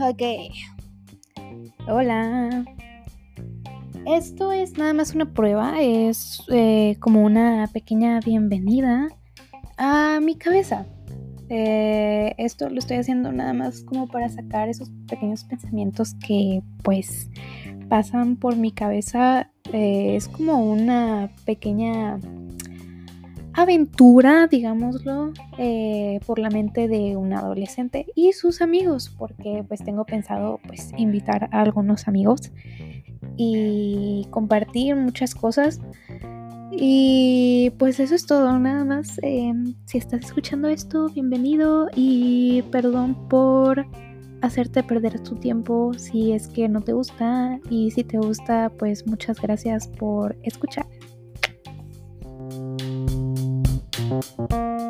Ok. Hola. Esto es nada más una prueba, es eh, como una pequeña bienvenida a mi cabeza. Eh, esto lo estoy haciendo nada más como para sacar esos pequeños pensamientos que pues pasan por mi cabeza. Eh, es como una pequeña aventura, digámoslo, eh, por la mente de un adolescente y sus amigos, porque pues tengo pensado pues invitar a algunos amigos y compartir muchas cosas. Y pues eso es todo, nada más. Em, si estás escuchando esto, bienvenido y perdón por hacerte perder tu tiempo si es que no te gusta y si te gusta, pues muchas gracias por escuchar. Música